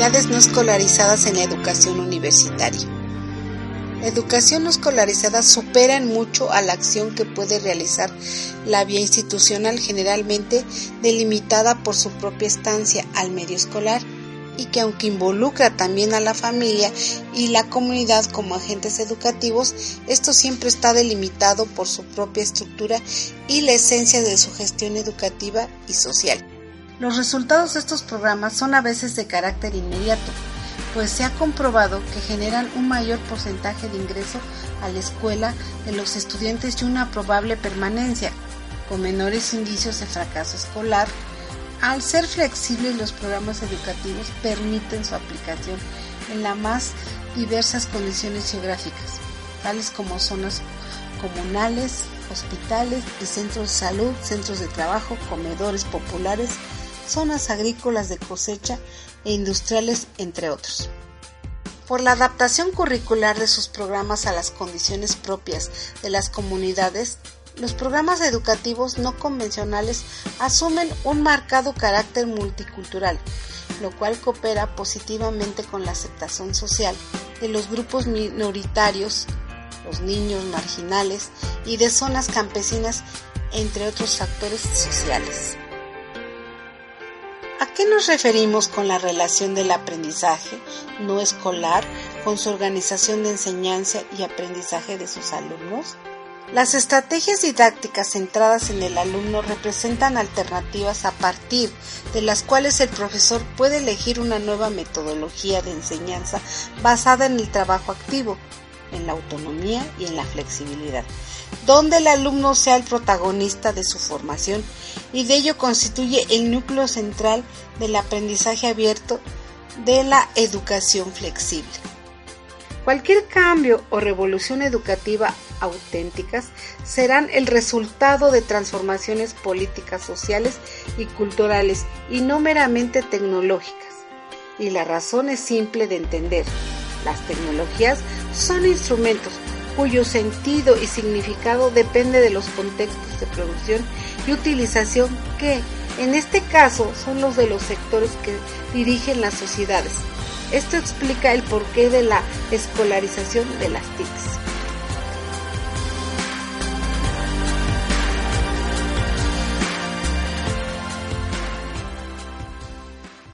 no escolarizadas en la educación universitaria. La educación no escolarizada supera en mucho a la acción que puede realizar la vía institucional generalmente delimitada por su propia estancia al medio escolar y que aunque involucra también a la familia y la comunidad como agentes educativos, esto siempre está delimitado por su propia estructura y la esencia de su gestión educativa y social. Los resultados de estos programas son a veces de carácter inmediato, pues se ha comprobado que generan un mayor porcentaje de ingreso a la escuela de los estudiantes y una probable permanencia, con menores indicios de fracaso escolar. Al ser flexibles, los programas educativos permiten su aplicación en las más diversas condiciones geográficas, tales como zonas comunales, hospitales y centros de salud, centros de trabajo, comedores populares, zonas agrícolas de cosecha e industriales, entre otros. Por la adaptación curricular de sus programas a las condiciones propias de las comunidades, los programas educativos no convencionales asumen un marcado carácter multicultural, lo cual coopera positivamente con la aceptación social de los grupos minoritarios, los niños marginales y de zonas campesinas, entre otros factores sociales. ¿A qué nos referimos con la relación del aprendizaje no escolar con su organización de enseñanza y aprendizaje de sus alumnos? Las estrategias didácticas centradas en el alumno representan alternativas a partir de las cuales el profesor puede elegir una nueva metodología de enseñanza basada en el trabajo activo, en la autonomía y en la flexibilidad, donde el alumno sea el protagonista de su formación y de ello constituye el núcleo central del aprendizaje abierto de la educación flexible. Cualquier cambio o revolución educativa auténticas serán el resultado de transformaciones políticas, sociales y culturales y no meramente tecnológicas. Y la razón es simple de entender. Las tecnologías son instrumentos cuyo sentido y significado depende de los contextos de producción y utilización que, en este caso, son los de los sectores que dirigen las sociedades. Esto explica el porqué de la escolarización de las TICs.